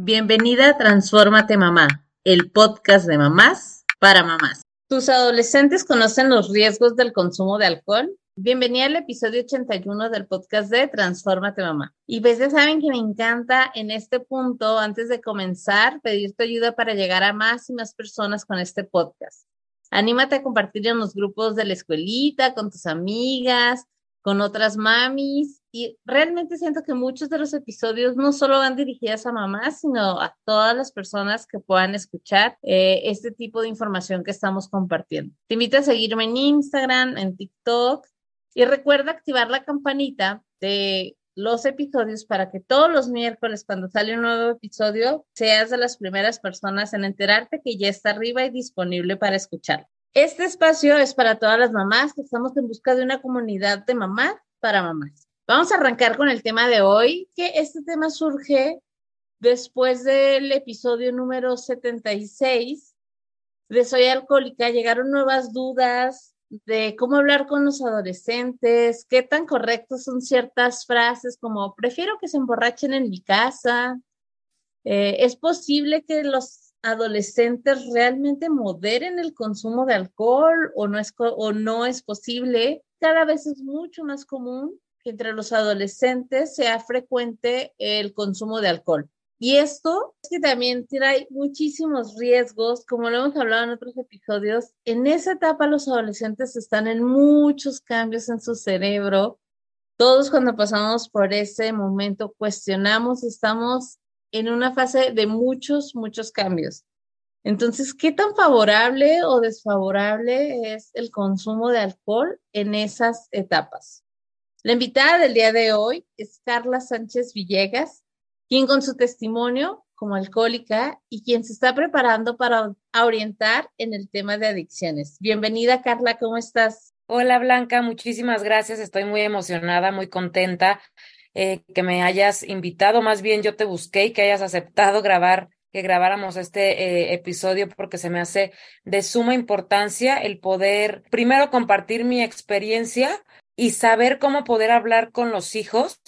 Bienvenida a Transfórmate Mamá, el podcast de mamás para mamás. ¿Tus adolescentes conocen los riesgos del consumo de alcohol? Bienvenida al episodio 81 del podcast de Transfórmate Mamá. Y pues ya saben que me encanta en este punto, antes de comenzar, pedir tu ayuda para llegar a más y más personas con este podcast. Anímate a compartir en los grupos de la escuelita, con tus amigas, con otras mamis y realmente siento que muchos de los episodios no solo van dirigidas a mamás, sino a todas las personas que puedan escuchar eh, este tipo de información que estamos compartiendo. Te invito a seguirme en Instagram, en TikTok y recuerda activar la campanita de los episodios para que todos los miércoles cuando sale un nuevo episodio seas de las primeras personas en enterarte que ya está arriba y disponible para escuchar. Este espacio es para todas las mamás que estamos en busca de una comunidad de mamás para mamás. Vamos a arrancar con el tema de hoy, que este tema surge después del episodio número 76 de Soy Alcohólica. Llegaron nuevas dudas de cómo hablar con los adolescentes, qué tan correctos son ciertas frases como prefiero que se emborrachen en mi casa. Eh, es posible que los adolescentes realmente moderen el consumo de alcohol o no es, o no es posible. Cada vez es mucho más común que entre los adolescentes sea frecuente el consumo de alcohol. Y esto es que también trae muchísimos riesgos, como lo hemos hablado en otros episodios. En esa etapa los adolescentes están en muchos cambios en su cerebro. Todos cuando pasamos por ese momento cuestionamos, estamos en una fase de muchos, muchos cambios. Entonces, ¿qué tan favorable o desfavorable es el consumo de alcohol en esas etapas? La invitada del día de hoy es Carla Sánchez Villegas, quien con su testimonio como alcohólica y quien se está preparando para orientar en el tema de adicciones. Bienvenida, Carla, ¿cómo estás? Hola, Blanca, muchísimas gracias. Estoy muy emocionada, muy contenta eh, que me hayas invitado, más bien yo te busqué y que hayas aceptado grabar, que grabáramos este eh, episodio porque se me hace de suma importancia el poder primero compartir mi experiencia y saber cómo poder hablar con los hijos.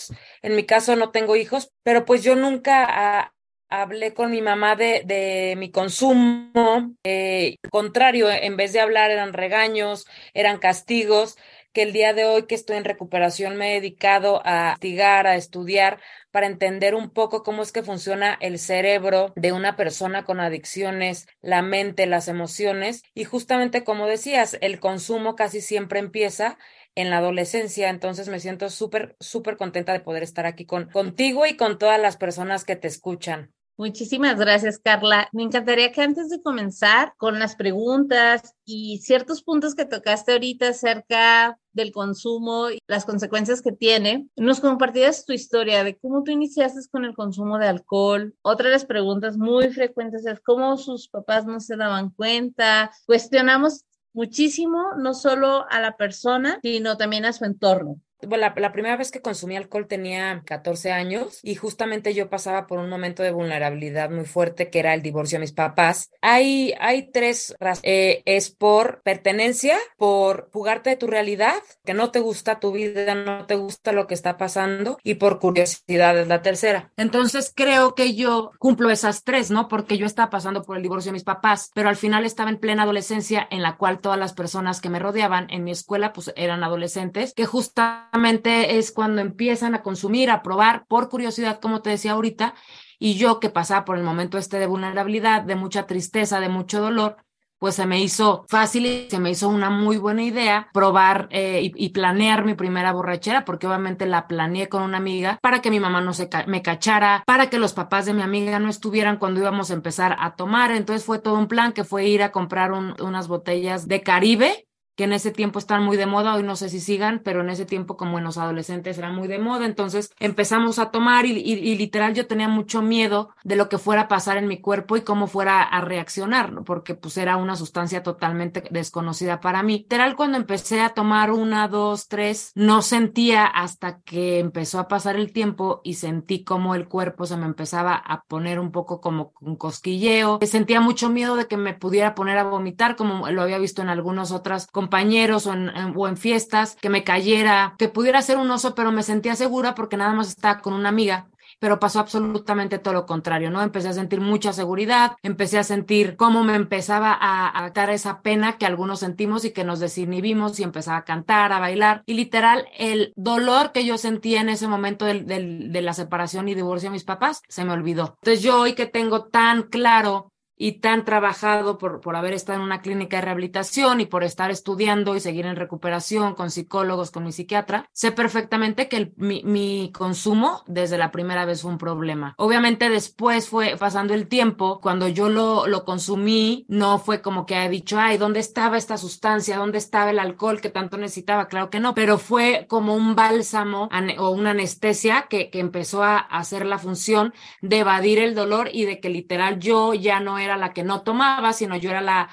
En mi caso no tengo hijos, pero pues yo nunca ah, hablé con mi mamá de, mi consumo. Eh, contrario, en vez de hablar eran regaños, eran castigos que el día de hoy que estoy en recuperación me he dedicado a investigar, a estudiar para entender un poco cómo es que funciona el cerebro de una persona con adicciones, la mente, las emociones y justamente como decías, el consumo casi siempre empieza en la adolescencia, entonces me siento súper, súper contenta de poder estar aquí con, contigo y con todas las personas que te escuchan. Muchísimas gracias, Carla. Me encantaría que antes de comenzar con las preguntas y ciertos puntos que tocaste ahorita acerca del consumo y las consecuencias que tiene, nos compartieras tu historia de cómo tú iniciaste con el consumo de alcohol. Otra de las preguntas muy frecuentes es cómo sus papás no se daban cuenta. Cuestionamos muchísimo, no solo a la persona, sino también a su entorno. Bueno, la, primera vez que consumí alcohol tenía 14 años y justamente yo pasaba por un momento de vulnerabilidad muy fuerte que era el divorcio de mis papás. Hay, hay tres razones. Eh, es por pertenencia, por jugarte de tu realidad, que no te gusta tu vida, no te gusta lo que está pasando y por curiosidad es la tercera. Entonces creo que yo cumplo esas tres, ¿no? Porque yo estaba pasando por el divorcio de mis papás, pero al final estaba en plena adolescencia en la cual todas las personas que me rodeaban en mi escuela pues eran adolescentes que justamente es cuando empiezan a consumir, a probar por curiosidad, como te decía ahorita, y yo que pasaba por el momento este de vulnerabilidad, de mucha tristeza, de mucho dolor, pues se me hizo fácil y se me hizo una muy buena idea probar eh, y, planear mi primera borrachera, porque obviamente la planeé con una amiga para que mi mamá no se me cachara, para que los papás de mi amiga no estuvieran cuando íbamos a empezar a tomar. Entonces fue todo un plan que fue ir a comprar unas botellas de Caribe que en ese tiempo están muy de moda, hoy no sé si sigan, pero en ese tiempo como en los adolescentes era muy de moda, entonces empezamos a tomar y, y, literal yo tenía mucho miedo de lo que fuera a pasar en mi cuerpo y cómo fuera a reaccionar, ¿no? porque pues era una sustancia totalmente desconocida para mí. Literal cuando empecé a tomar una, dos, tres, no sentía hasta que empezó a pasar el tiempo y sentí como el cuerpo se me empezaba a poner un poco como un cosquilleo, sentía mucho miedo de que me pudiera poner a vomitar como lo había visto en algunas otras compañeros o en, fiestas, que me cayera, que pudiera ser un oso, pero me sentía segura porque nada más estaba con una amiga pero pasó absolutamente todo lo contrario, ¿no? Empecé a sentir mucha seguridad, empecé a sentir cómo me empezaba a, dar esa pena que algunos sentimos y que nos desinhibimos y empezaba a cantar, a bailar. Y literal, el dolor que yo sentía en ese momento del, de la separación y divorcio de mis papás se me olvidó. Entonces yo hoy que tengo tan claro y tan trabajado por, por haber estado en una clínica de rehabilitación y por estar estudiando y seguir en recuperación con psicólogos, con mi psiquiatra, sé perfectamente que el, mi, mi, consumo desde la primera vez fue un problema. Obviamente después fue pasando el tiempo, cuando yo lo, lo consumí, no fue como que he dicho, ay, ¿dónde estaba esta sustancia? ¿Dónde estaba el alcohol que tanto necesitaba? Claro que no, pero fue como un bálsamo o una anestesia que, que empezó a hacer la función de evadir el dolor y de que literal yo ya no era era la que no tomaba, sino yo era la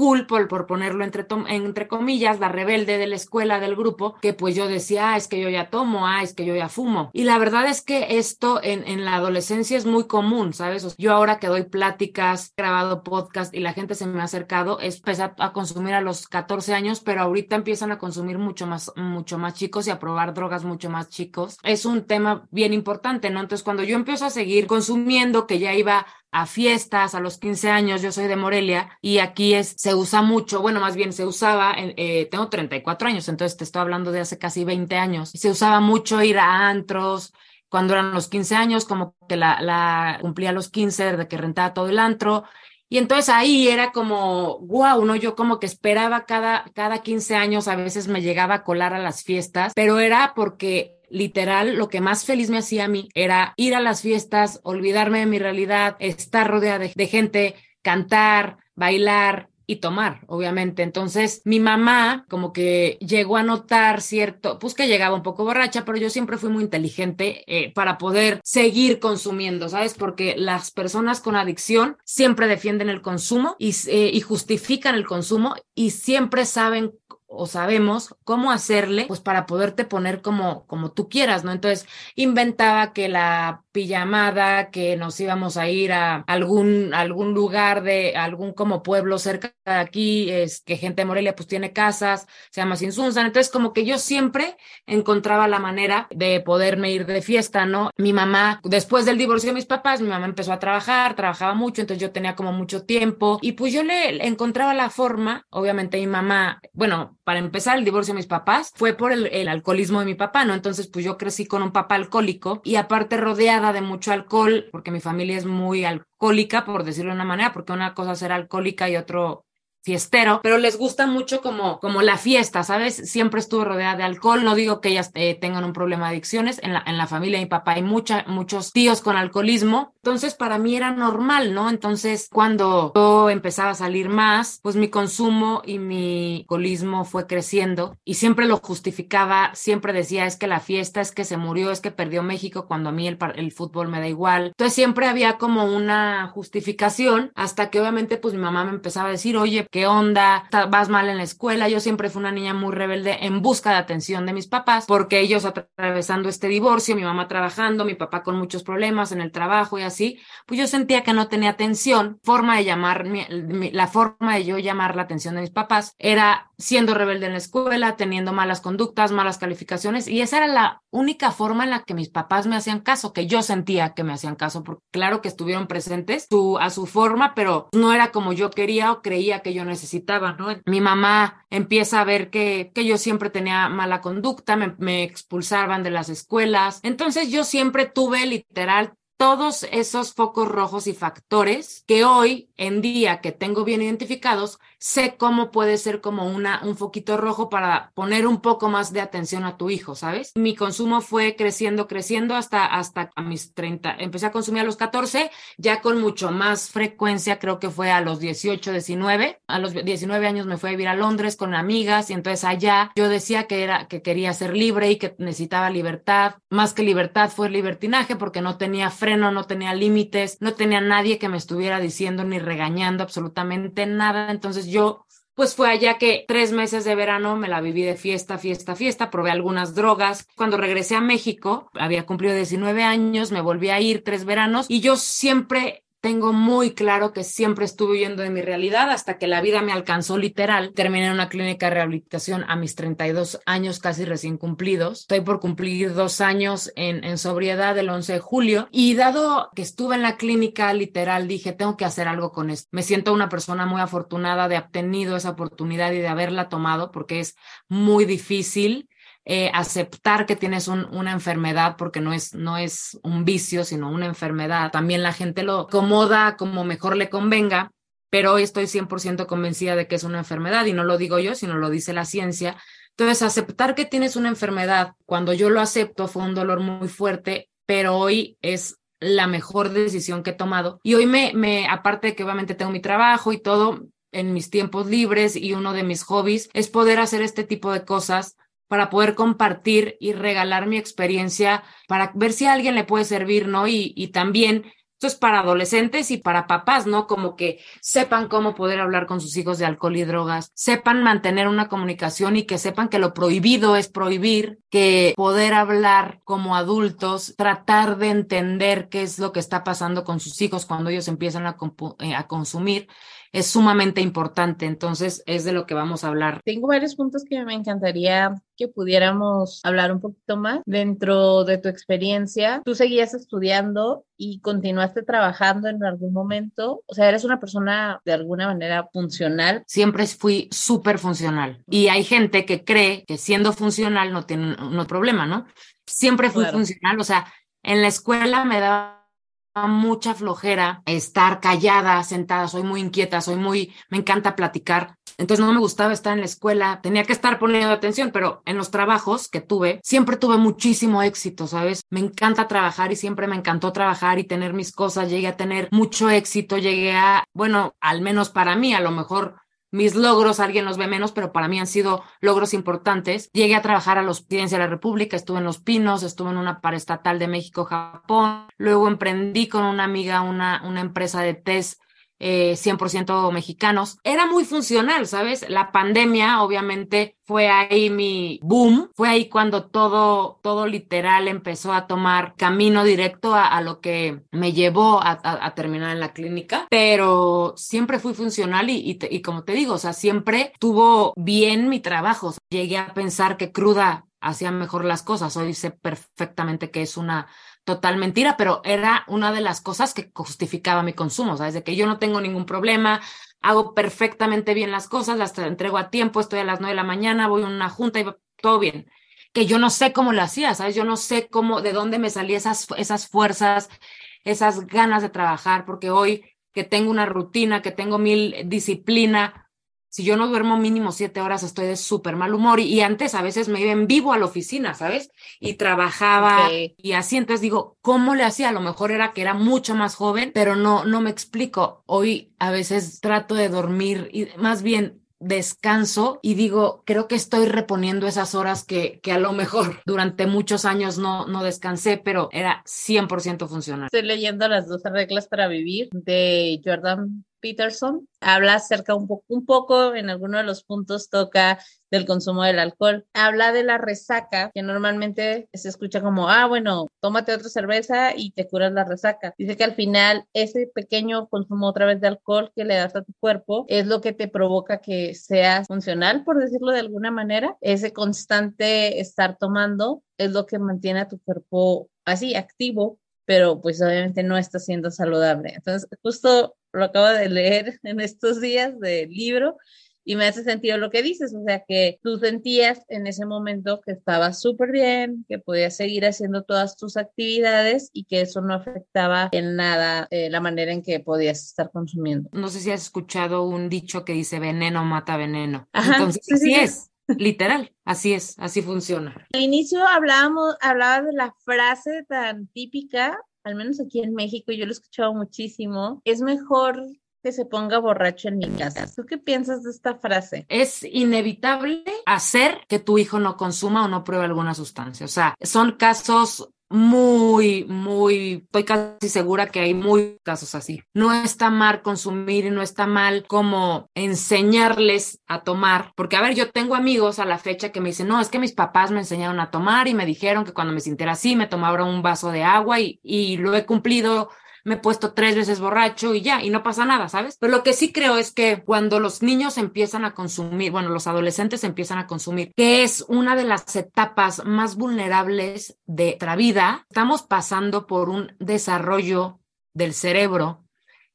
cool, por, ponerlo entre, entre comillas, la rebelde de la escuela, del grupo, que pues yo decía, ah, es que yo ya tomo, ah, es que yo ya fumo. Y la verdad es que esto en, la adolescencia es muy común, ¿sabes? yo ahora que doy pláticas, grabado podcast y la gente se me ha acercado, es empezar a consumir a los 14 años, pero ahorita empiezan a consumir mucho más, mucho más chicos y a probar drogas mucho más chicos. Es un tema bien importante, ¿no? Entonces, cuando yo empiezo a seguir consumiendo, que ya iba a fiestas a los 15 años, yo soy de Morelia y aquí es, se usa mucho, bueno, más bien se usaba, eh, tengo 34 años, entonces te estoy hablando de hace casi 20 años, se usaba mucho ir a antros, cuando eran los 15 años, como que la, la cumplía los 15 de que rentaba todo el antro, y entonces ahí era como, wow, ¿no? Yo como que esperaba cada, cada 15 años, a veces me llegaba a colar a las fiestas, pero era porque literal lo que más feliz me hacía a mí era ir a las fiestas, olvidarme de mi realidad, estar rodeada de, gente, cantar, bailar, y tomar, obviamente. Entonces, mi mamá como que llegó a notar cierto, pues que llegaba un poco borracha, pero yo siempre fui muy inteligente eh, para poder seguir consumiendo, ¿sabes? Porque las personas con adicción siempre defienden el consumo y, eh, y justifican el consumo y siempre saben o sabemos cómo hacerle, pues para poderte poner como, como tú quieras, ¿no? Entonces, inventaba que la pijamada, que nos íbamos a ir a algún, algún lugar de algún como pueblo cerca de aquí, es que gente de Morelia pues tiene casas, se llama Sinsunzan. Entonces, como que yo siempre encontraba la manera de poderme ir de fiesta, ¿no? Mi mamá, después del divorcio de mis papás, mi mamá empezó a trabajar, trabajaba mucho, entonces yo tenía como mucho tiempo y pues yo le encontraba la forma, obviamente mi mamá, bueno, para empezar, el divorcio de mis papás fue por el, alcoholismo de mi papá, ¿no? Entonces, pues yo crecí con un papá alcohólico y aparte rodeada de mucho alcohol, porque mi familia es muy alcohólica, por decirlo de una manera, porque una cosa es ser alcohólica y otro fiestero, pero les gusta mucho como, como la fiesta, ¿sabes? Siempre estuve rodeada de alcohol, no digo que ellas eh, tengan un problema de adicciones, en la, en la familia de mi papá hay mucha, muchos tíos con alcoholismo, entonces para mí era normal, ¿no? Entonces cuando yo empezaba a salir más, pues mi consumo y mi alcoholismo fue creciendo y siempre lo justificaba, siempre decía es que la fiesta, es que se murió, es que perdió México cuando a mí el, el fútbol me da igual, entonces siempre había como una justificación hasta que obviamente pues mi mamá me empezaba a decir, oye, ¿qué onda? Vas mal en la escuela. Yo siempre fui una niña muy rebelde en busca de atención de mis papás, porque ellos atravesando este divorcio, mi mamá trabajando, mi papá con muchos problemas en el trabajo y así, pues yo sentía que no tenía atención. Forma de llamar, la forma de yo llamar la atención de mis papás era siendo rebelde en la escuela, teniendo malas conductas, malas calificaciones, y esa era la única forma en la que mis papás me hacían caso, que yo sentía que me hacían caso, porque claro que estuvieron presentes a su forma, pero no era como yo quería o creía que yo necesitaba, ¿no? Mi mamá empieza a ver que, que yo siempre tenía mala conducta, me, me expulsaban de las escuelas, entonces yo siempre tuve literal todos esos focos rojos y factores que hoy en día que tengo bien identificados, sé cómo puede ser como una, un foquito rojo para poner un poco más de atención a tu hijo, ¿sabes? Mi consumo fue creciendo, creciendo hasta, hasta a mis 30. Empecé a consumir a los 14, ya con mucho más frecuencia, creo que fue a los 18, 19. A los 19 años me fui a vivir a Londres con amigas y entonces allá yo decía que era, que quería ser libre y que necesitaba libertad. Más que libertad fue libertinaje porque no tenía freno, no tenía límites, no tenía nadie que me estuviera diciendo ni regañando absolutamente nada. Entonces yo pues fue allá que tres meses de verano me la viví de fiesta, fiesta, fiesta, probé algunas drogas. Cuando regresé a México, había cumplido 19 años, me volví a ir tres veranos y yo siempre tengo muy claro que siempre estuve huyendo de mi realidad hasta que la vida me alcanzó literal. Terminé en una clínica de rehabilitación a mis 32 años casi recién cumplidos. Estoy por cumplir dos años en, en sobriedad el 11 de julio y dado que estuve en la clínica literal dije tengo que hacer algo con esto. Me siento una persona muy afortunada de haber tenido esa oportunidad y de haberla tomado porque es muy difícil eh, aceptar que tienes una enfermedad porque no es, no es un vicio, sino una enfermedad. También la gente lo acomoda como mejor le convenga, pero hoy estoy 100% convencida de que es una enfermedad y no lo digo yo, sino lo dice la ciencia. Entonces, aceptar que tienes una enfermedad, cuando yo lo acepto, fue un dolor muy fuerte, pero hoy es la mejor decisión que he tomado. Y hoy me, me, aparte de que obviamente tengo mi trabajo y todo, en mis tiempos libres y uno de mis hobbies es poder hacer este tipo de cosas para poder compartir y regalar mi experiencia para ver si alguien le puede servir, ¿no? Y, y también esto es para adolescentes y para papás, ¿no? Como que sepan cómo poder hablar con sus hijos de alcohol y drogas, sepan mantener una comunicación y que sepan que lo prohibido es prohibir, que poder hablar como adultos, tratar de entender qué es lo que está pasando con sus hijos cuando ellos empiezan a, eh, a consumir es sumamente importante. Entonces, es de lo que vamos a hablar. Tengo varios puntos que me encantaría que pudiéramos hablar un poquito más. Dentro de tu experiencia, tú seguías estudiando y continuaste trabajando en algún momento. O sea, eres una persona de alguna manera funcional. Siempre fui súper funcional. Y hay gente que cree que siendo funcional no tiene no problema, ¿no? Siempre fui funcional. O sea, en la escuela me daba mucha flojera estar callada, sentada, soy muy inquieta, soy muy, me encanta platicar. Entonces no me gustaba estar en la escuela, tenía que estar poniendo atención, pero en los trabajos que tuve, siempre tuve muchísimo éxito, ¿sabes? Me encanta trabajar y siempre me encantó trabajar y tener mis cosas, llegué a tener mucho éxito, llegué a, bueno, al menos para mí, a lo mejor mis logros, alguien los ve menos, pero para mí han sido logros importantes. Llegué a trabajar a los Presidencia de la República, estuve en Los Pinos, estuve en una paraestatal de México-Japón, luego emprendí con una amiga una, una empresa de test eh, 100% mexicanos. Era muy funcional, ¿sabes? La pandemia obviamente fue ahí mi boom, fue ahí cuando todo, todo literal empezó a tomar camino directo a, lo que me llevó a, terminar en la clínica, pero siempre fui funcional y, y, como te digo, o sea, siempre tuvo bien mi trabajo. Llegué a pensar que cruda hacía mejor las cosas. Hoy sé perfectamente que es una total mentira, pero era una de las cosas que justificaba mi consumo, ¿sabes? De que yo no tengo ningún problema, hago perfectamente bien las cosas, las entrego a tiempo, estoy a las nueve de la mañana, voy a una junta y todo bien. Que yo no sé cómo lo hacía, ¿sabes? Yo no sé cómo, de dónde me salían esas, esas fuerzas, esas ganas de trabajar, porque hoy que tengo una rutina, que tengo mil disciplina, si yo no duermo mínimo siete horas, estoy de súper mal humor. Y, antes a veces me iba en vivo a la oficina, ¿sabes? Y trabajaba y así. Entonces digo, ¿cómo le hacía? A lo mejor era que era mucho más joven, pero no, no me explico. Hoy a veces trato de dormir y más bien descanso y digo, creo que estoy reponiendo esas horas que, que a lo mejor durante muchos años no, no descansé, pero era 100% funcional. Estoy leyendo las 12 reglas para vivir de Jordan Peterson habla acerca un, poco, un poco, en alguno de los puntos toca del consumo del alcohol. Habla de la resaca, que normalmente se escucha como, ah, bueno, tómate otra cerveza y te curas la resaca. Dice que al final ese pequeño consumo otra vez de alcohol que le das a tu cuerpo es lo que te provoca que seas funcional, por decirlo de alguna manera. Ese constante estar tomando es lo que mantiene a tu cuerpo así, activo, pero pues obviamente no está siendo saludable. Entonces, justo lo acabo de leer en estos días del libro y me hace sentido lo que dices, o sea, que tú sentías en ese momento que estabas súper bien, que podías seguir haciendo todas tus actividades y que eso no afectaba en nada eh, la manera en que podías estar consumiendo. No sé si has escuchado un dicho que dice veneno mata veneno. Entonces, así es. Literal, así es, así funciona. Al inicio hablábamos, hablaba de la frase tan típica al menos aquí en México, yo lo he escuchado muchísimo, es mejor que se ponga borracho en mi casa. ¿Tú qué piensas de esta frase? Es inevitable hacer que tu hijo no consuma o no pruebe alguna sustancia. O sea, son casos muy, muy, estoy casi segura que hay muy casos así. No está mal consumir no está mal como enseñarles a tomar, porque a ver, yo tengo amigos a la fecha que me dicen, no, es que mis papás me enseñaron a tomar y me dijeron que cuando me sintiera así me tomaba un vaso de agua y, y lo he cumplido me he puesto tres veces borracho y ya, y no pasa nada, ¿sabes? Pero lo que sí creo es que cuando los niños empiezan a consumir, bueno, los adolescentes empiezan a consumir, que es una de las etapas más vulnerables de nuestra vida, estamos pasando por un desarrollo del cerebro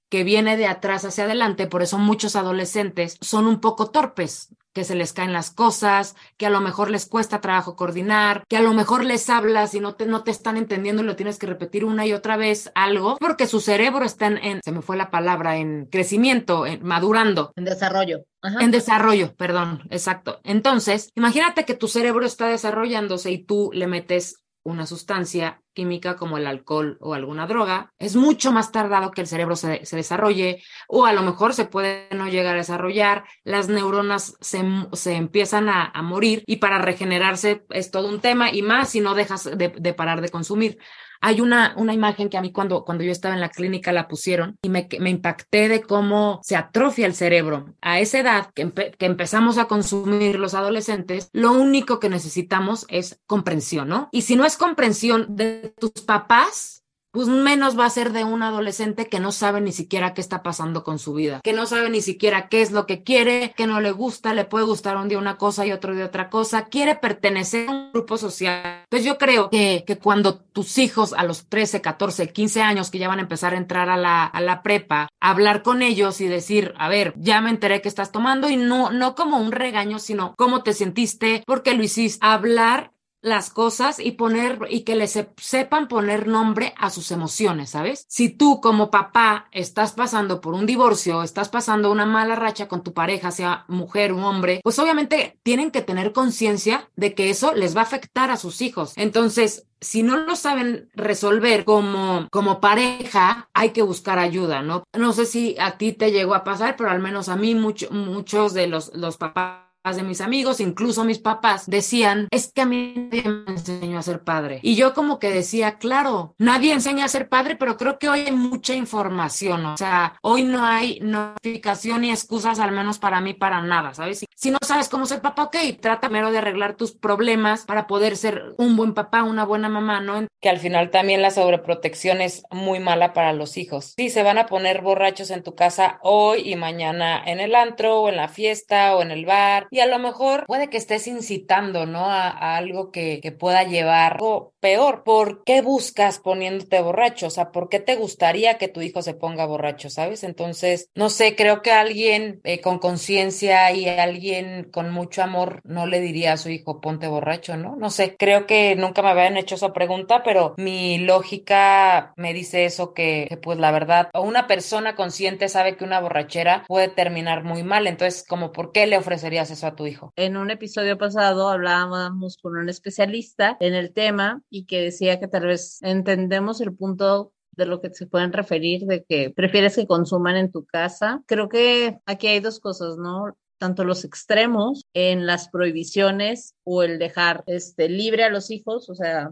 que viene de atrás hacia adelante, por eso muchos adolescentes son un poco torpes, que se les caen las cosas, que a lo mejor les cuesta trabajo coordinar, que a lo mejor les hablas y no te, no te están entendiendo y lo tienes que repetir una y otra vez algo, porque su cerebro está en, se me fue la palabra, en crecimiento, en, madurando. En desarrollo. En desarrollo, perdón, exacto. Entonces, imagínate que tu cerebro está desarrollándose y tú le metes una sustancia química como el alcohol o alguna droga, es mucho más tardado que el cerebro se, desarrolle o a lo mejor se puede no llegar a desarrollar, las neuronas se, se empiezan a, morir y para regenerarse es todo un tema y más si no dejas de parar de consumir. Hay una, una imagen que a mí cuando, cuando yo estaba en la clínica la pusieron y me, me impacté de cómo se atrofia el cerebro. A esa edad que, empezamos a consumir los adolescentes, lo único que necesitamos es comprensión, ¿no? Y si no es comprensión de tus papás, pues menos va a ser de un adolescente que no sabe ni siquiera qué está pasando con su vida, que no sabe ni siquiera qué es lo que quiere, que no le gusta, le puede gustar un día una cosa y otro día otra cosa, quiere pertenecer a un grupo social. Pues yo creo que, que cuando tus hijos a los 13, 14, 15 años que ya van a empezar a entrar a la, a la prepa, hablar con ellos y decir, a ver, ya me enteré que estás tomando y no, no como un regaño, sino cómo te sentiste, por qué lo hiciste, hablar las cosas y poner y que les sepan poner nombre a sus emociones, ¿sabes? Si tú como papá estás pasando por un divorcio, estás pasando una mala racha con tu pareja, sea mujer o hombre, pues obviamente tienen que tener conciencia de que eso les va a afectar a sus hijos. Entonces, si no lo saben resolver como, como pareja, hay que buscar ayuda, ¿no? No sé si a ti te llegó a pasar, pero al menos a mí muchos de los, los papás de mis amigos, incluso mis papás, decían, es que a mí nadie me enseñó a ser padre. Y yo como que decía, claro, nadie enseña a ser padre, pero creo que hoy hay mucha información, o sea, hoy no hay notificación ni excusas, al menos para mí, para nada, ¿sabes? Si no sabes cómo ser papá, ok, trata primero de arreglar tus problemas para poder ser un buen papá, una buena mamá, ¿no? Que al final también la sobreprotección es muy mala para los hijos. Sí, se van a poner borrachos en tu casa hoy y mañana en el antro o en la fiesta o en el bar y a lo mejor puede que estés incitando, ¿no? A, algo que, pueda llevar algo peor. ¿Por qué buscas poniéndote borracho? O sea, ¿por qué te gustaría que tu hijo se ponga borracho, sabes? Entonces, no sé, creo que alguien eh, con conciencia y alguien con mucho amor no le diría a su hijo, ponte borracho, ¿no? No sé, creo que nunca me habían hecho esa pregunta, pero mi lógica me dice eso que, que pues la verdad, una persona consciente sabe que una borrachera puede terminar muy mal. Entonces, como, ¿por qué le ofrecerías eso a tu hijo. En un episodio pasado hablábamos con un especialista en el tema y que decía que tal vez entendemos el punto de lo que se pueden referir, de que prefieres que consuman en tu casa. Creo que aquí hay dos cosas, ¿no? tanto los extremos en las prohibiciones o el dejar este libre a los hijos, o sea,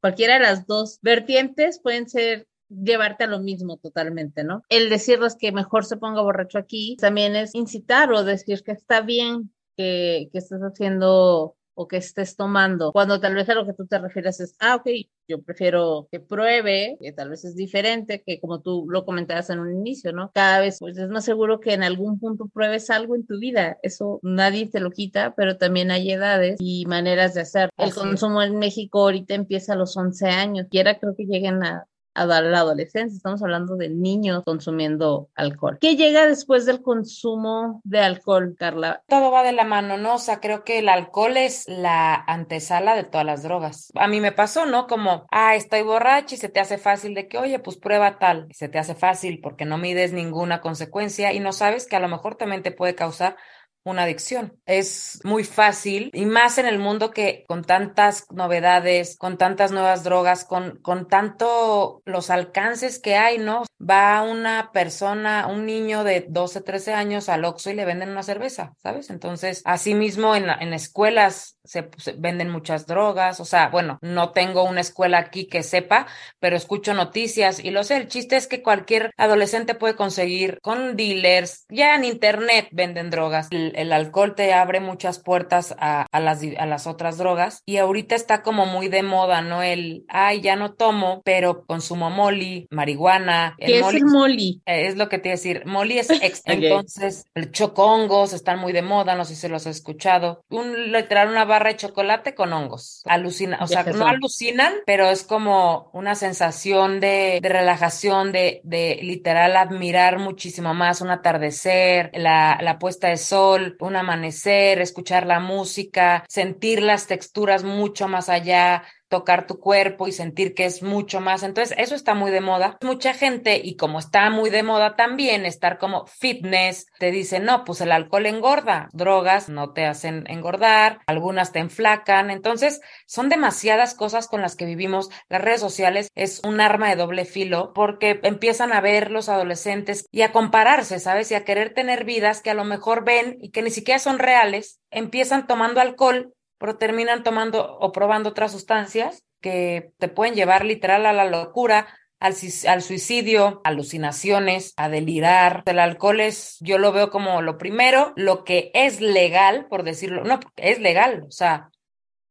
cualquiera de las dos vertientes pueden ser llevarte a lo mismo totalmente, ¿no? El decirles que mejor se ponga borracho aquí también es incitar o decir que está bien que, que estés haciendo o que estés tomando, cuando tal vez a lo que tú te refieres es, ah, ok, yo prefiero que pruebe, que tal vez es diferente, que como tú lo comentabas en un inicio, ¿no? Cada vez pues es más seguro que en algún punto pruebes algo en tu vida, eso nadie te lo quita, pero también hay edades y maneras de hacer. El consumo en México ahorita empieza a los 11 años, quiera creo que lleguen a a la adolescencia, estamos hablando de niños consumiendo alcohol. ¿Qué llega después del consumo de alcohol, Carla? Todo va de la mano, ¿no? O sea, creo que el alcohol es la antesala de todas las drogas. A mí me pasó, ¿no? Como, ah, estoy borracha y se te hace fácil de que, oye, pues prueba tal. Se te hace fácil porque no mides ninguna consecuencia y no sabes que a lo mejor también te puede causar una adicción. Es muy fácil y más en el mundo que con tantas novedades, con tantas nuevas drogas, con, con tanto los alcances que hay, ¿no? Va una persona, un niño de 12, 13 años al Oxxo y le venden una cerveza, ¿sabes? Entonces, asimismo en, en escuelas se, venden muchas drogas, o sea, bueno, no tengo una escuela aquí que sepa, pero escucho noticias y lo sé, el chiste es que cualquier adolescente puede conseguir con dealers, ya en internet venden drogas el alcohol te abre muchas puertas a, a, las, a las otras drogas y ahorita está como muy de moda, ¿no? El, ay, ya no tomo, pero consumo molly, marihuana. ¿Qué es el molly? Eh, es lo que te iba a decir. Molly es ex, okay. entonces, el chocongos están muy de moda, no sé si los has escuchado. Un, literal, una barra de chocolate con hongos. Alucina, o sea, no alucinan, pero es como una sensación de, de relajación, de, de literal admirar muchísimo más un atardecer, la, la puesta de sol, un amanecer, escuchar la música, sentir las texturas mucho más allá, tocar tu cuerpo y sentir que es mucho más. Entonces, eso está muy de moda. Mucha gente, y como está muy de moda también, estar como fitness, te dicen, no, pues el alcohol engorda, drogas no te hacen engordar, algunas te enflacan. Entonces, son demasiadas cosas con las que vivimos. Las redes sociales es un arma de doble filo porque empiezan a ver los adolescentes y a compararse, ¿sabes? Y a querer tener vidas que a lo mejor ven y que ni siquiera son reales. Empiezan tomando alcohol pero terminan tomando o probando otras sustancias que te pueden llevar literal a la locura, al, al, suicidio, alucinaciones, a delirar. El alcohol es, yo lo veo como lo primero, lo que es legal, por decirlo, no, es legal, o sea,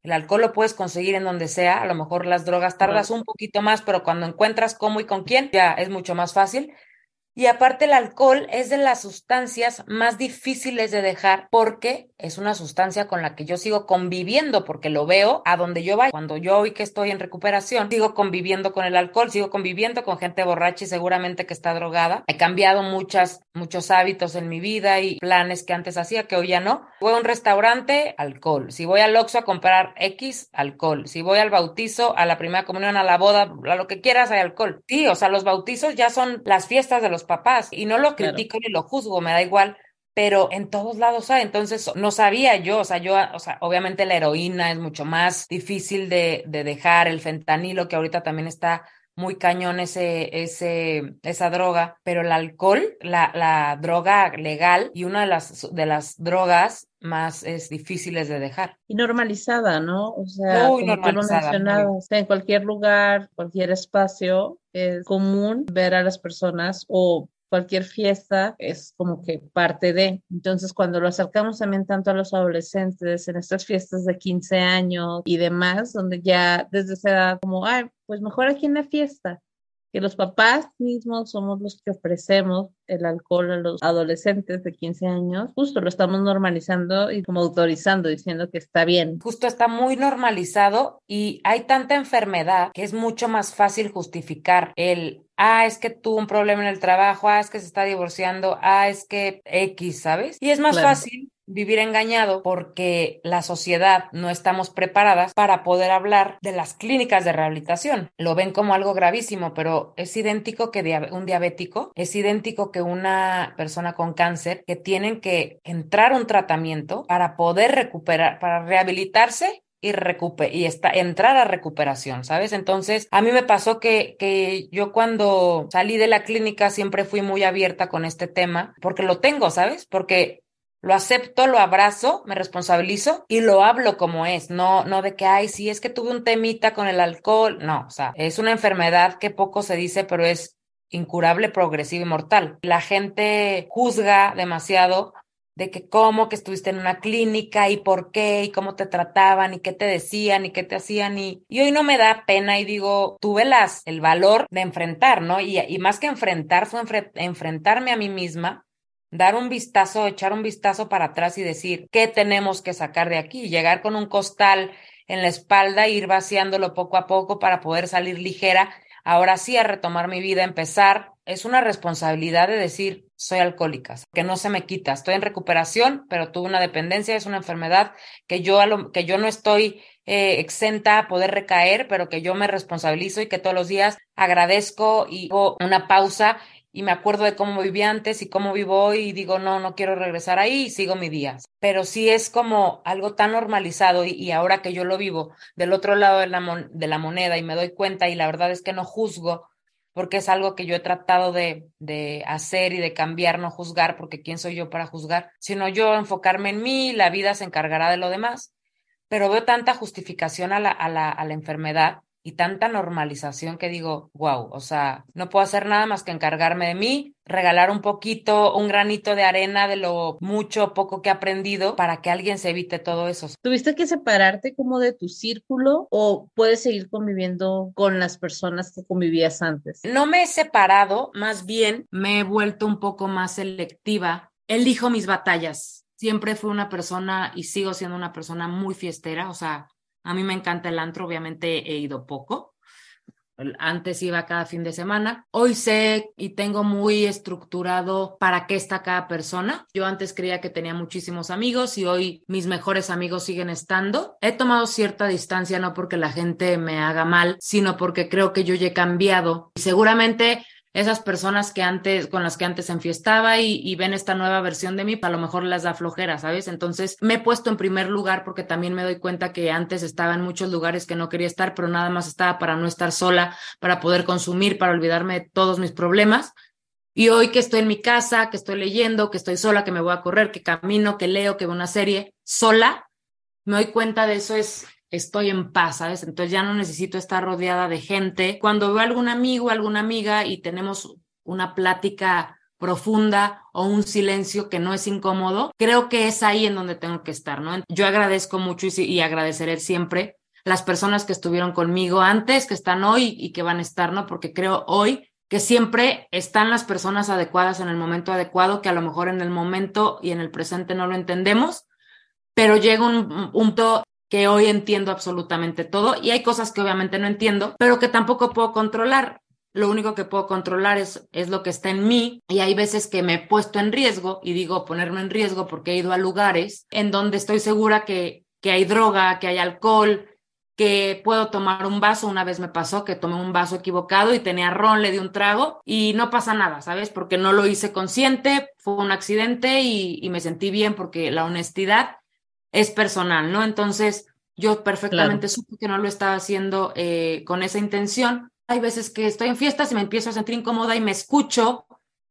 el alcohol lo puedes conseguir en donde sea, a lo mejor las drogas tardas un poquito más, pero cuando encuentras cómo y con quién, ya es mucho más fácil. Y aparte el alcohol es de las sustancias más difíciles de dejar porque es una sustancia con la que yo sigo conviviendo porque lo veo a donde yo vaya. Cuando yo hoy que estoy en recuperación, sigo conviviendo con el alcohol, sigo conviviendo con gente borracha y seguramente que está drogada. He cambiado muchas, muchos hábitos en mi vida y planes que antes hacía que hoy ya no. Voy a un restaurante, alcohol. Si voy al Oxxo a comprar X, alcohol. Si voy al bautizo, a la primera comunión, a la boda, a lo que quieras, hay alcohol. Sí, o sea, los bautizos ya son las fiestas de los papás y no lo critico claro. ni lo juzgo, me da igual, pero en todos lados hay. Entonces, no sabía yo, o sea, yo, o sea, obviamente la heroína es mucho más difícil de, de dejar, el fentanilo que ahorita también está muy cañón ese, ese, esa droga, pero el alcohol, la, la droga legal y una de las, de las drogas más es difíciles de dejar. Y normalizada, ¿no? O sea, muy como tú lo mencionabas, en cualquier lugar, cualquier espacio, es común ver a las personas o cualquier fiesta es como que parte de. Entonces, cuando lo acercamos también tanto a los adolescentes en estas fiestas de 15 años y demás, donde ya desde esa edad como, ay, pues mejor aquí en la fiesta, que los papás mismos somos los que ofrecemos el alcohol a los adolescentes de 15 años, justo lo estamos normalizando y como autorizando, diciendo que está bien. Justo está muy normalizado y hay tanta enfermedad que es mucho más fácil justificar el ah, es que tuvo un problema en el trabajo, ah, es que se está divorciando, ah, es que X, ¿sabes? Y es más Claro. fácil vivir engañado porque la sociedad no estamos preparadas para poder hablar de las clínicas de rehabilitación. Lo ven como algo gravísimo, pero es idéntico que un diabético, es idéntico que una persona con cáncer que tienen que entrar un tratamiento para poder recuperar, para rehabilitarse y, recupe- y está, entrar a recuperación, ¿sabes? Entonces, a mí me pasó que, que yo cuando salí de la clínica siempre fui muy abierta con este tema, porque lo tengo, ¿sabes? Porque lo acepto, lo abrazo, me responsabilizo y lo hablo como es, no, no de que, ay, sí, es que tuve un temita con el alcohol, no, o sea, es una enfermedad que poco se dice, pero es incurable, progresiva y mortal. La gente juzga demasiado de que cómo que estuviste en una clínica y por qué y cómo te trataban y qué te decían y qué te hacían y, y hoy no me da pena y digo, tuve las, el valor de enfrentar, ¿no? Y, más que enfrentar fue enfre- enfrentarme a mí misma, dar un vistazo, echar un vistazo para atrás y decir, ¿qué tenemos que sacar de aquí? Llegar con un costal en la espalda e ir vaciándolo poco a poco para poder salir ligera ahora sí a retomar mi vida, empezar, es una responsabilidad de decir, soy alcohólica, que no se me quita, estoy en recuperación, pero tuve una dependencia, es una enfermedad que yo, que yo no estoy eh, exenta a poder recaer, pero que yo me responsabilizo y que todos los días agradezco y hago una pausa y me acuerdo de cómo viví antes y cómo vivo hoy y digo, no, no quiero regresar ahí y sigo mi día. Pero sí es como algo tan normalizado y, ahora que yo lo vivo del otro lado de la, de la moneda y me doy cuenta y la verdad es que no juzgo porque es algo que yo he tratado de, de hacer y de cambiar, no juzgar, porque quién soy yo para juzgar, sino yo enfocarme en mí, la vida se encargará de lo demás. Pero veo tanta justificación a la, a la, a la enfermedad y tanta normalización que digo, wow, o sea, no puedo hacer nada más que encargarme de mí, regalar un poquito, un granito de arena de lo mucho o poco que he aprendido para que alguien se evite todo eso. ¿Tuviste que separarte como de tu círculo o puedes seguir conviviendo con las personas que convivías antes? No me he separado, más bien me he vuelto un poco más selectiva. Elijo mis batallas. Siempre fui una persona y sigo siendo una persona muy fiestera, o sea, a mí me encanta el antro, obviamente he ido poco. Antes iba cada fin de semana. Hoy sé y tengo muy estructurado para qué está cada persona. Yo antes creía que tenía muchísimos amigos y hoy mis mejores amigos siguen estando. He tomado cierta distancia no porque la gente me haga mal, sino porque creo que yo ya he cambiado. Y seguramente esas personas que antes, con las que antes enfiestaba y, y, ven esta nueva versión de mí, a lo mejor las da flojera, ¿sabes? Entonces me he puesto en primer lugar porque también me doy cuenta que antes estaba en muchos lugares que no quería estar, pero nada más estaba para no estar sola, para poder consumir, para olvidarme de todos mis problemas. Y hoy que estoy en mi casa, que estoy leyendo, que estoy sola, que me voy a correr, que camino, que leo, que veo una serie sola, me doy cuenta de eso es estoy en paz, ¿sabes? Entonces ya no necesito estar rodeada de gente. Cuando veo a algún amigo, alguna amiga y tenemos una plática profunda o un silencio que no es incómodo, creo que es ahí en donde tengo que estar, ¿no? Yo agradezco mucho y, y agradeceré siempre las personas que estuvieron conmigo antes, que están hoy y que van a estar, ¿no? Porque creo hoy que siempre están las personas adecuadas en el momento adecuado, que a lo mejor en el momento y en el presente no lo entendemos, pero llega un punto que hoy entiendo absolutamente todo y hay cosas que obviamente no entiendo, pero que tampoco puedo controlar. Lo único que puedo controlar es, es lo que está en mí y hay veces que me he puesto en riesgo y digo ponerme en riesgo porque he ido a lugares en donde estoy segura que, que hay droga, que hay alcohol, que puedo tomar un vaso. Una vez me pasó que tomé un vaso equivocado y tenía ron, le di un trago y no pasa nada, ¿sabes? Porque no lo hice consciente, fue un accidente y, y me sentí bien porque la honestidad es personal, ¿no? Entonces, yo perfectamente supe que no lo estaba haciendo eh, con esa intención. Hay veces que estoy en fiestas y me empiezo a sentir incómoda y me escucho.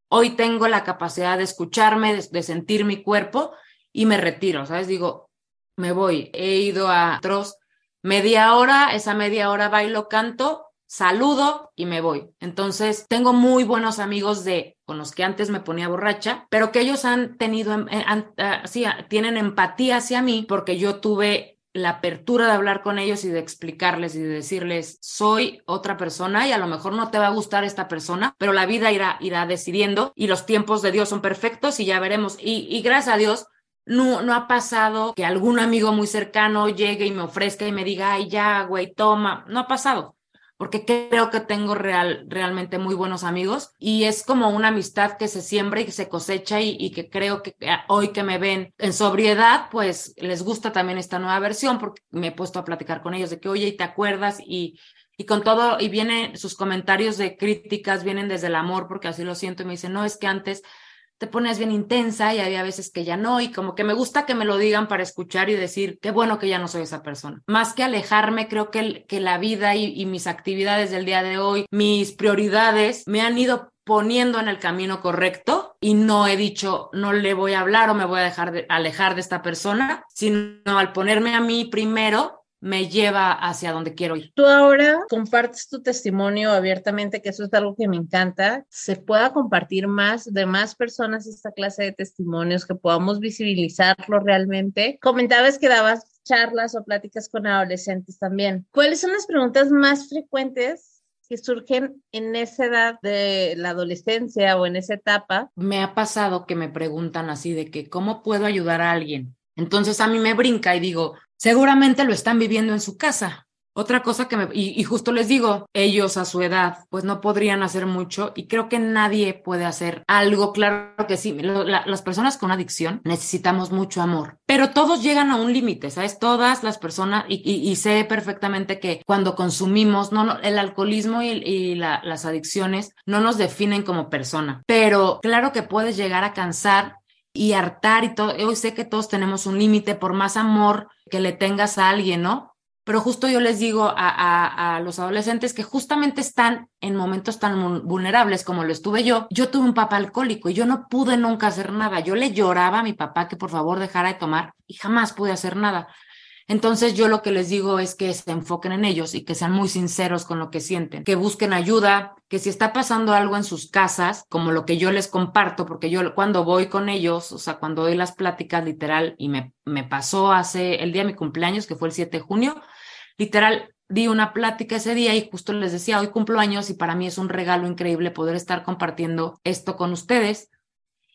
Hoy tengo la capacidad de escucharme, de, sentir mi cuerpo y me retiro, ¿sabes? Digo, me voy. He ido a otros media hora, esa media hora bailo, canto, saludo y me voy. Entonces, tengo muy buenos amigos de con los que antes me ponía borracha, pero que ellos han tenido, em, eh, ah, sí, ah, tienen empatía hacia mí porque yo tuve la apertura de hablar con ellos y de explicarles y de decirles, soy otra persona y a lo mejor no te va a gustar esta persona, pero la vida irá, irá decidiendo y los tiempos de Dios son perfectos y ya veremos. Y, y gracias a Dios, no, no ha pasado que algún amigo muy cercano llegue y me ofrezca y me diga, ay, ya, güey, toma. No ha pasado porque creo que tengo real, realmente muy buenos amigos y es como una amistad que se siembra y que se cosecha y, que creo que hoy que me ven en sobriedad, pues les gusta también esta nueva versión porque me he puesto a platicar con ellos de que, oye, ¿y te acuerdas? Y, y con todo, y vienen sus comentarios de críticas, vienen desde el amor porque así lo siento y me dicen, no, es que antes te pones bien intensa y había veces que ya no, y como que me gusta que me lo digan para escuchar y decir, qué bueno que ya no soy esa persona. Más que alejarme, creo que, que la vida y, mis actividades del día de hoy, mis prioridades, me han ido poniendo en el camino correcto y no he dicho no le voy a hablar o me voy a dejar de alejar de esta persona, sino al ponerme a mí primero, me lleva hacia donde quiero ir. Tú ahora compartes tu testimonio abiertamente, que eso es algo que me encanta. Se pueda compartir más de más personas esta clase de testimonios, que podamos visibilizarlo realmente. Comentabas que dabas charlas o pláticas con adolescentes también. ¿Cuáles son las preguntas más frecuentes que surgen en esa edad de la adolescencia o en esa etapa? Me ha pasado que me preguntan así de que, ¿cómo puedo ayudar a alguien? Entonces a mí me brinca y digo, seguramente lo están viviendo en su casa. Otra cosa que me, y, justo les digo, ellos a su edad, pues no podrían hacer mucho y creo que nadie puede hacer algo. Claro que sí, las personas con adicción necesitamos mucho amor, pero todos llegan a un límite, ¿sabes? Todas las personas, y, sé perfectamente que cuando consumimos, no, el alcoholismo y, las adicciones no nos definen como persona, pero claro que puedes llegar a cansar y hartar y todo. Hoy sé que todos tenemos un límite por más amor que le tengas a alguien, ¿no? Pero justo yo les digo a, a, los adolescentes que justamente están en momentos tan vulnerables como lo estuve yo. Yo tuve un papá alcohólico y yo no pude nunca hacer nada. Yo le lloraba a mi papá que por favor dejara de tomar y jamás pude hacer nada. Entonces yo lo que les digo es que se enfoquen en ellos y que sean muy sinceros con lo que sienten, que busquen ayuda, que si está pasando algo en sus casas, como lo que yo les comparto, porque yo cuando voy con ellos, o sea, cuando doy las pláticas literal, y me, me pasó hace el día de mi cumpleaños, que fue el 7 de junio, literal, di una plática ese día y justo les decía, hoy cumplo años y para mí es un regalo increíble poder estar compartiendo esto con ustedes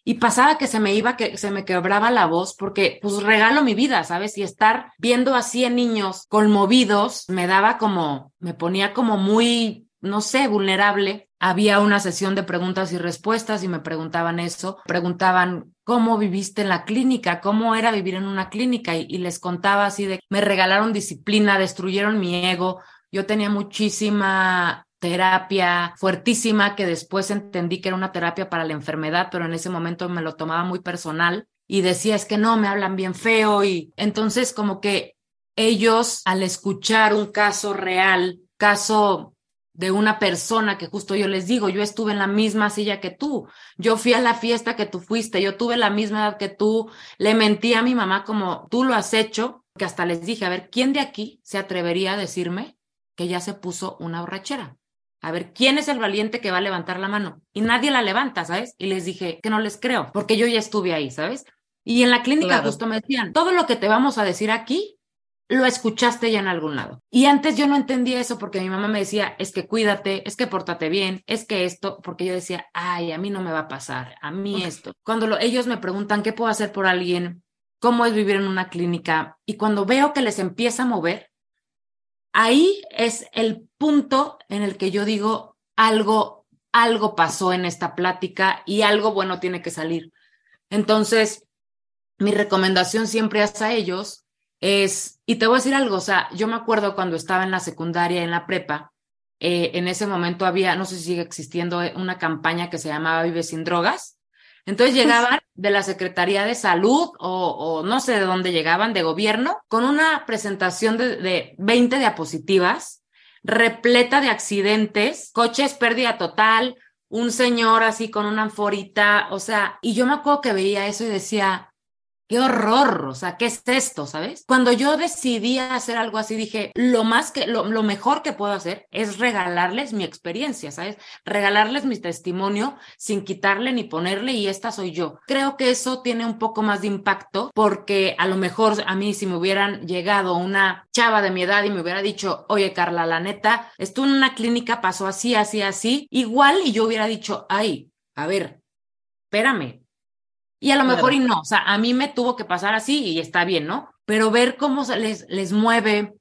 y pasaba que se me iba, que se me quebraba la voz porque pues regalo mi vida, ¿sabes? Y estar viendo así en niños conmovidos me daba como, me ponía como muy, no sé, vulnerable. Había una sesión de preguntas y respuestas y me preguntaban eso, preguntaban cómo viviste en la clínica, cómo era vivir en una clínica y, y les contaba así de, me regalaron disciplina, destruyeron mi ego, yo tenía muchísima terapia fuertísima que después entendí que era una terapia para la enfermedad, pero en ese momento me lo tomaba muy personal y decía, es que no, me hablan bien feo y entonces como que ellos al escuchar un caso real, caso de una persona que justo yo les digo, yo estuve en la misma silla que tú, yo fui a la fiesta que tú fuiste, yo tuve la misma edad que tú, le mentí a mi mamá como tú lo has hecho, que hasta les dije, a ver, ¿quién de aquí se atrevería a decirme que ya se puso una borrachera? A ver, ¿quién es el valiente que va a levantar la mano? Y nadie la levanta, ¿sabes? Y les dije que no les creo, porque yo ya estuve ahí, ¿sabes? Y en la clínica justo me decían, todo lo que te vamos a decir aquí, lo escuchaste ya en algún lado. Y antes yo no entendía eso porque mi mamá me decía, es que cuídate, es que pórtate bien, es que esto, porque yo decía, ay, a mí no me va a pasar, a mí esto. Cuando ellos me preguntan qué puedo hacer por alguien, cómo es vivir en una clínica, y cuando veo que les empieza a mover, ahí es el punto en el que yo digo algo, algo pasó en esta plática y algo bueno tiene que salir. Entonces, mi recomendación siempre hacia ellos es, y te voy a decir algo, o sea, yo me acuerdo cuando estaba en la secundaria, en la prepa, eh, en ese momento había, no sé si sigue existiendo, una campaña que se llamaba Vive sin drogas, entonces llegaban de la Secretaría de Salud o, no sé de dónde llegaban, de gobierno, con una presentación de, de 20 diapositivas repleta de accidentes, coches pérdida total, un señor así con una anforita, o sea, y yo me acuerdo que veía eso y decía, qué horror, o sea, ¿qué es esto, sabes? Cuando yo decidí hacer algo así, dije, lo más que, lo, lo, mejor que puedo hacer es regalarles mi experiencia, ¿sabes? Regalarles mi testimonio sin quitarle ni ponerle y esta soy yo. Creo que eso tiene un poco más de impacto porque a lo mejor a mí si me hubieran llegado una chava de mi edad y me hubiera dicho, oye Carla, la neta, estuve en una clínica, pasó así, así, así, igual y yo hubiera dicho, ay, a ver, espérame, y a lo mejor y no, o sea, a mí me tuvo que pasar así y está bien, ¿no? Pero ver cómo les, les mueve,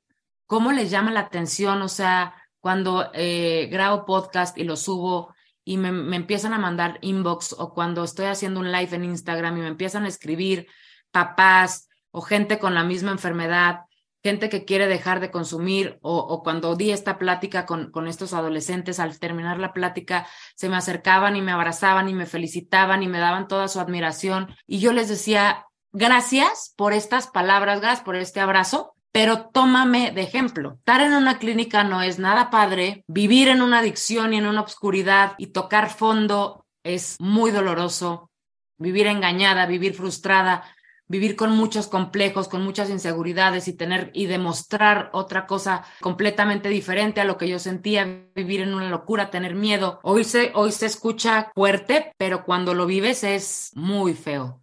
cómo les llama la atención, o sea, cuando eh, grabo podcast y lo subo y me, me, empiezan a mandar inbox o cuando estoy haciendo un live en Instagram y me empiezan a escribir papás o gente con la misma enfermedad gente que quiere dejar de consumir o, cuando di esta plática con, con, estos adolescentes, al terminar la plática se me acercaban y me abrazaban y me felicitaban y me daban toda su admiración y yo les decía, gracias por estas palabras, gracias por este abrazo, pero tómame de ejemplo. Estar en una clínica no es nada padre, vivir en una adicción y en una obscuridad y tocar fondo es muy doloroso, vivir engañada, vivir frustrada, vivir con muchos complejos, con muchas inseguridades y tener y demostrar otra cosa completamente diferente a lo que yo sentía, vivir en una locura, tener miedo. Hoy se, hoy se escucha fuerte, pero cuando lo vives es muy feo.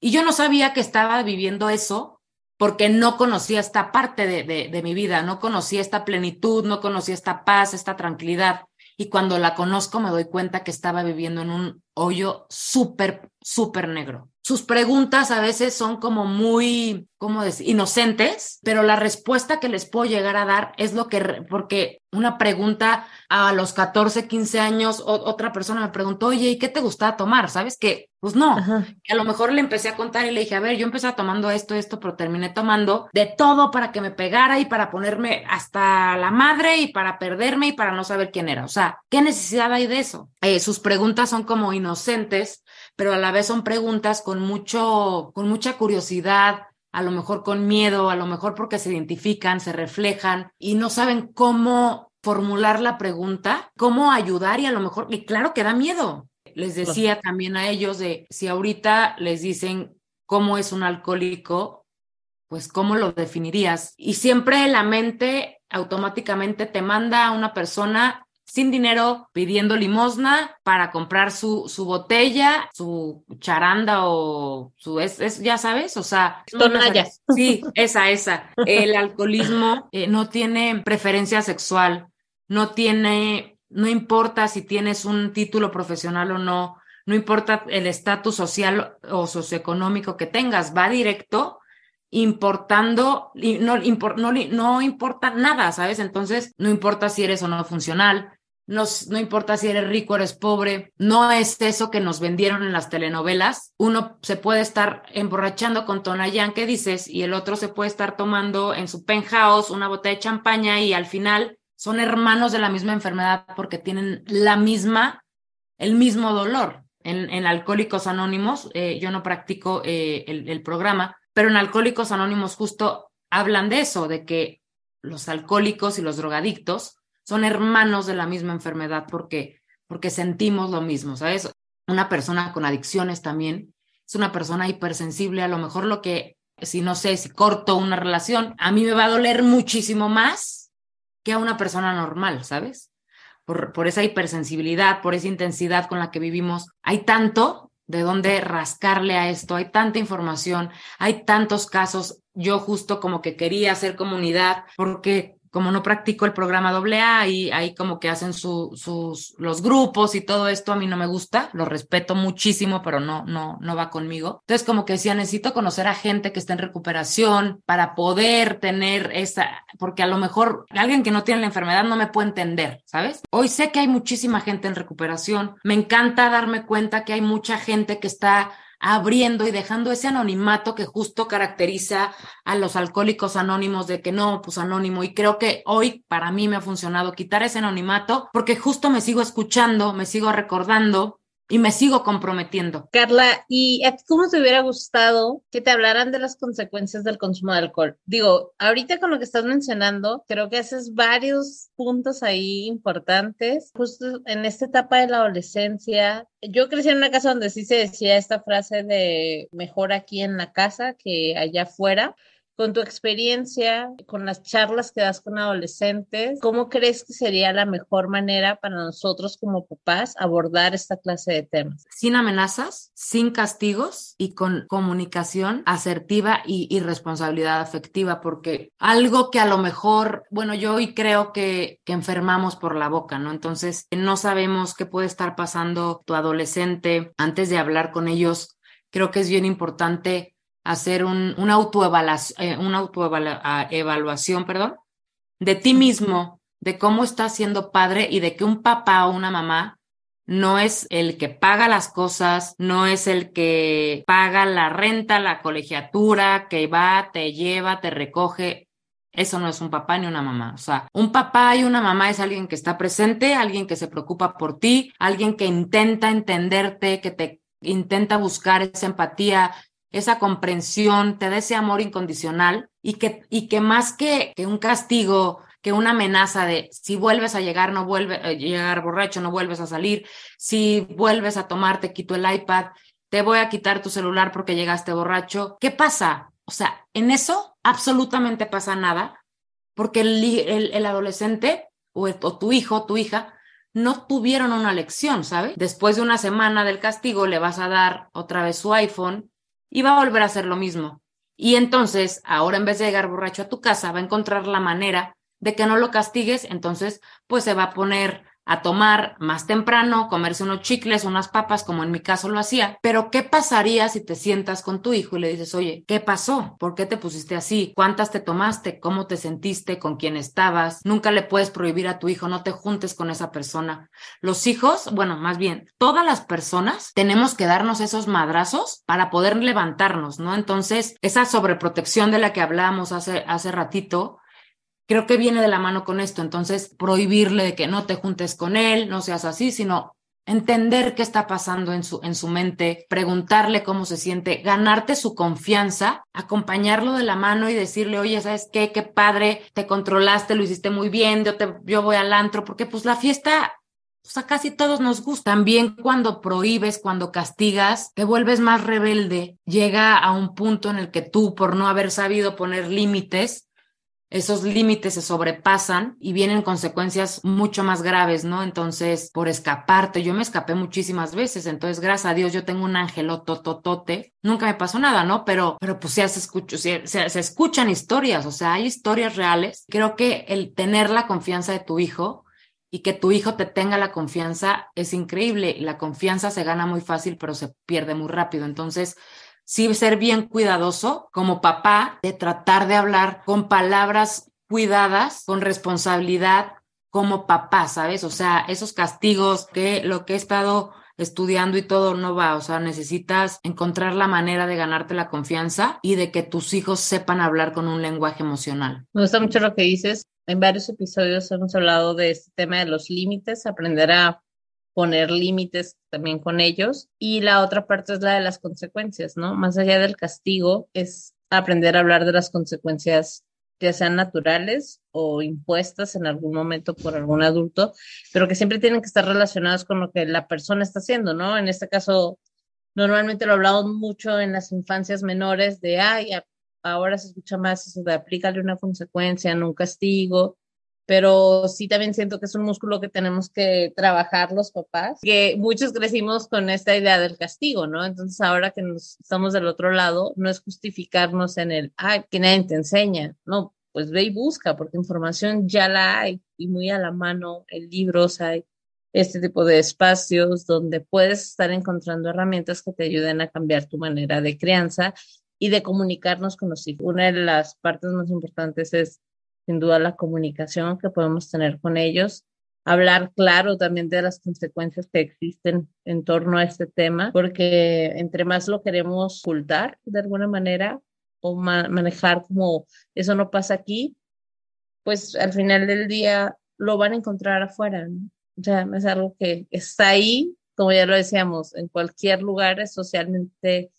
Y yo no sabía que estaba viviendo eso porque no conocía esta parte de, de, de mi vida, no conocía esta plenitud, no conocía esta paz, esta tranquilidad. Y cuando la conozco me doy cuenta que estaba viviendo en un hoyo súper, súper negro sus preguntas a veces son como muy, ¿cómo decir? Inocentes, pero la respuesta que les puedo llegar a dar es lo que, porque una pregunta a los 14, 15 años, otra persona me preguntó, oye, ¿y qué te gustaba tomar? ¿Sabes que Pues no, a lo mejor le empecé a contar y le dije, a ver, yo empecé tomando esto, esto, pero terminé tomando de todo para que me pegara y para ponerme hasta la madre y para perderme y para no saber quién era. O sea, ¿qué necesidad hay de eso? Eh, sus preguntas son como inocentes, pero a la vez son preguntas con mucho, con mucha curiosidad, a lo mejor con miedo, a lo mejor porque se identifican, se reflejan y no saben cómo formular la pregunta, cómo ayudar y a lo mejor, y claro que da miedo. Les decía también a ellos de si ahorita les dicen cómo es un alcohólico, pues ¿cómo lo definirías? Y siempre la mente automáticamente te manda a una persona sin dinero pidiendo limosna para comprar su, su botella, su charanda o su, es, ya sabes, o sea, Tonalla. Sí, esa, esa. El alcoholismo eh, no tiene preferencia sexual, no tiene, no importa si tienes un título profesional o no, no importa el estatus social o socioeconómico que tengas, va directo importando, no, no, no importa nada, ¿sabes? Entonces, no importa si eres o no funcional, no, no, importa si eres rico o eres pobre, no es eso que nos vendieron en las telenovelas. Uno se puede estar emborrachando con Tonayán, ¿qué dices? Y el otro se puede estar tomando en su penthouse una botella de champaña y al final son hermanos de la misma enfermedad porque tienen la misma, el mismo dolor. En, en Alcohólicos Anónimos, eh, yo no practico eh, el programa, pero en Alcohólicos Anónimos justo hablan de eso, de que los alcohólicos y los drogadictos son hermanos de la misma enfermedad porque, porque sentimos lo mismo, ¿sabes? Una persona con adicciones también es una persona hipersensible, a lo mejor lo que, si no sé, si corto una relación, a mí me va a doler muchísimo más que a una persona normal, ¿sabes? Por, por esa hipersensibilidad, por esa intensidad con la que vivimos. Hay tanto de dónde rascarle a esto, hay tanta información, hay tantos casos. Yo justo como que quería hacer comunidad porque como no practico el programa AA y ahí como que hacen su, sus los grupos y todo esto a mí no me gusta, lo respeto muchísimo, pero no no no va conmigo. Entonces como que decía, necesito conocer a gente que está en recuperación para poder tener esa porque a lo mejor alguien que no tiene la enfermedad no me puede entender, ¿sabes? Hoy sé que hay muchísima gente en recuperación. Me encanta darme cuenta que hay mucha gente que está abriendo y dejando ese anonimato que justo caracteriza a los alcohólicos anónimos de que no, pues anónimo. Y creo que hoy para mí me ha funcionado quitar ese anonimato porque justo me sigo escuchando, me sigo recordando y me sigo comprometiendo. Carla, ¿y cómo te hubiera gustado que te hablaran de las consecuencias del consumo de alcohol? Digo, ahorita con lo que estás mencionando, creo que haces varios puntos ahí importantes. Justo en esta etapa de la adolescencia, yo crecí en una casa donde sí se decía esta frase de mejor aquí en la casa que allá afuera con tu experiencia, con las charlas que das con adolescentes, ¿cómo crees que sería la mejor manera para nosotros como papás abordar esta clase de temas? Sin amenazas, sin castigos y con comunicación asertiva y, responsabilidad afectiva, porque algo que a lo mejor, bueno, yo hoy creo que, que enfermamos por la boca, ¿no? Entonces, no sabemos qué puede estar pasando tu adolescente antes de hablar con ellos. Creo que es bien importante hacer un, una autoevaluación, eh, perdón, de ti mismo, de cómo estás siendo padre y de que un papá o una mamá no es el que paga las cosas, no es el que paga la renta, la colegiatura, que va, te lleva, te recoge. Eso no es un papá ni una mamá. O sea, un papá y una mamá es alguien que está presente, alguien que se preocupa por ti, alguien que intenta entenderte, que te intenta buscar esa empatía, esa comprensión, te da ese amor incondicional y que, y que más que, que un castigo, que una amenaza de si vuelves a llegar, no vuelve a eh, llegar borracho, no vuelves a salir, si vuelves a tomar, te quito el iPad, te voy a quitar tu celular porque llegaste borracho. ¿Qué pasa? O sea, en eso absolutamente pasa nada, porque el, el, el adolescente o, o tu hijo, tu hija, no tuvieron una lección, ¿sabes? Después de una semana del castigo le vas a dar otra vez su iPhone y va a volver a hacer lo mismo. Y entonces, ahora en vez de llegar borracho a tu casa, va a encontrar la manera de que no lo castigues, entonces, pues se va a poner a tomar más temprano, comerse unos chicles, unas papas, como en mi caso lo hacía. Pero, ¿qué pasaría si te sientas con tu hijo y le dices, oye, ¿qué pasó? ¿Por qué te pusiste así? ¿Cuántas te tomaste? ¿Cómo te sentiste? ¿Con quién estabas? Nunca le puedes prohibir a tu hijo, no te juntes con esa persona. Los hijos, bueno, más bien, todas las personas tenemos que darnos esos madrazos para poder levantarnos, ¿no? Entonces, esa sobreprotección de la que hablábamos hace, hace ratito, creo que viene de la mano con esto. Entonces, prohibirle de que no te juntes con él, no seas así, sino entender qué está pasando en su, en su mente, preguntarle cómo se siente, ganarte su confianza, acompañarlo de la mano y decirle, oye, ¿sabes qué? Qué padre, te controlaste, lo hiciste muy bien, yo, te, yo voy al antro, porque pues la fiesta pues a casi todos nos gusta. También cuando prohíbes, cuando castigas, te vuelves más rebelde, llega a un punto en el que tú, por no haber sabido poner límites, esos límites se sobrepasan y vienen consecuencias mucho más graves, ¿no? Entonces, por escaparte, yo me escapé muchísimas veces, entonces, gracias a Dios, yo tengo un tototote, nunca me pasó nada, ¿no? Pero, pero pues ya se, escucha, se, se escuchan historias, o sea, hay historias reales. Creo que el tener la confianza de tu hijo y que tu hijo te tenga la confianza es increíble. La confianza se gana muy fácil, pero se pierde muy rápido. Entonces, sí ser bien cuidadoso como papá de tratar de hablar con palabras cuidadas, con responsabilidad como papá, ¿sabes? O sea, esos castigos que lo que he estado estudiando y todo no va, o sea, necesitas encontrar la manera de ganarte la confianza y de que tus hijos sepan hablar con un lenguaje emocional. Me gusta mucho lo que dices. En varios episodios hemos hablado de este tema de los límites, aprender a poner límites también con ellos. Y la otra parte es la de las consecuencias, ¿no? Más allá del castigo, es aprender a hablar de las consecuencias ya sean naturales o impuestas en algún momento por algún adulto, pero que siempre tienen que estar relacionadas con lo que la persona está haciendo, ¿no? En este caso, normalmente lo hablamos mucho en las infancias menores de, ay, ahora se escucha más eso de aplícale una consecuencia, no un castigo, pero sí también siento que es un músculo que tenemos que trabajar los papás, que muchos crecimos con esta idea del castigo, ¿no? Entonces ahora que nos, estamos del otro lado, no es justificarnos en el, ay, que nadie te enseña, no, pues ve y busca, porque información ya la hay y muy a la mano, en libros hay este tipo de espacios donde puedes estar encontrando herramientas que te ayuden a cambiar tu manera de crianza y de comunicarnos con los hijos. Una de las partes más importantes es sin duda la comunicación que podemos tener con ellos, hablar claro también de las consecuencias que existen en torno a este tema, porque entre más lo queremos ocultar de alguna manera o manejar como eso no pasa aquí, pues al final del día lo van a encontrar afuera. ¿no? O sea, es algo que está ahí, como ya lo decíamos, en cualquier lugar es socialmente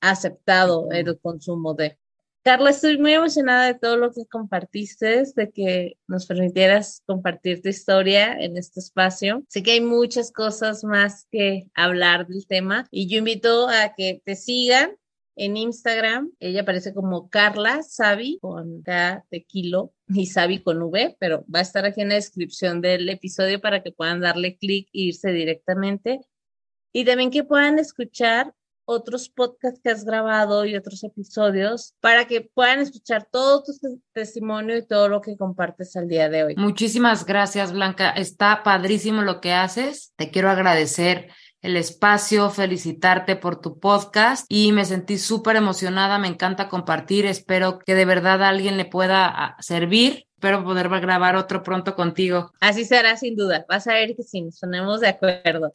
aceptado el consumo de. Carla, estoy muy emocionada de todo lo que compartiste, de que nos permitieras compartir tu historia en este espacio. Sé que hay muchas cosas más que hablar del tema y yo invito a que te sigan en Instagram. Ella aparece como Carla Sabi con K de y Sabi con V, pero va a estar aquí en la descripción del episodio para que puedan darle clic e irse directamente. Y también que puedan escuchar otros podcasts que has grabado y otros episodios para que puedan escuchar todo tu testimonio y todo lo que compartes al día de hoy. Muchísimas gracias, Blanca. Está padrísimo lo que haces. Te quiero agradecer el espacio, felicitarte por tu podcast y me sentí súper emocionada, me encanta compartir, espero que de verdad a alguien le pueda ah, servir. Espero poder grabar otro pronto contigo. Así será sin duda. Vas a ver que sí, nos ponemos de acuerdo.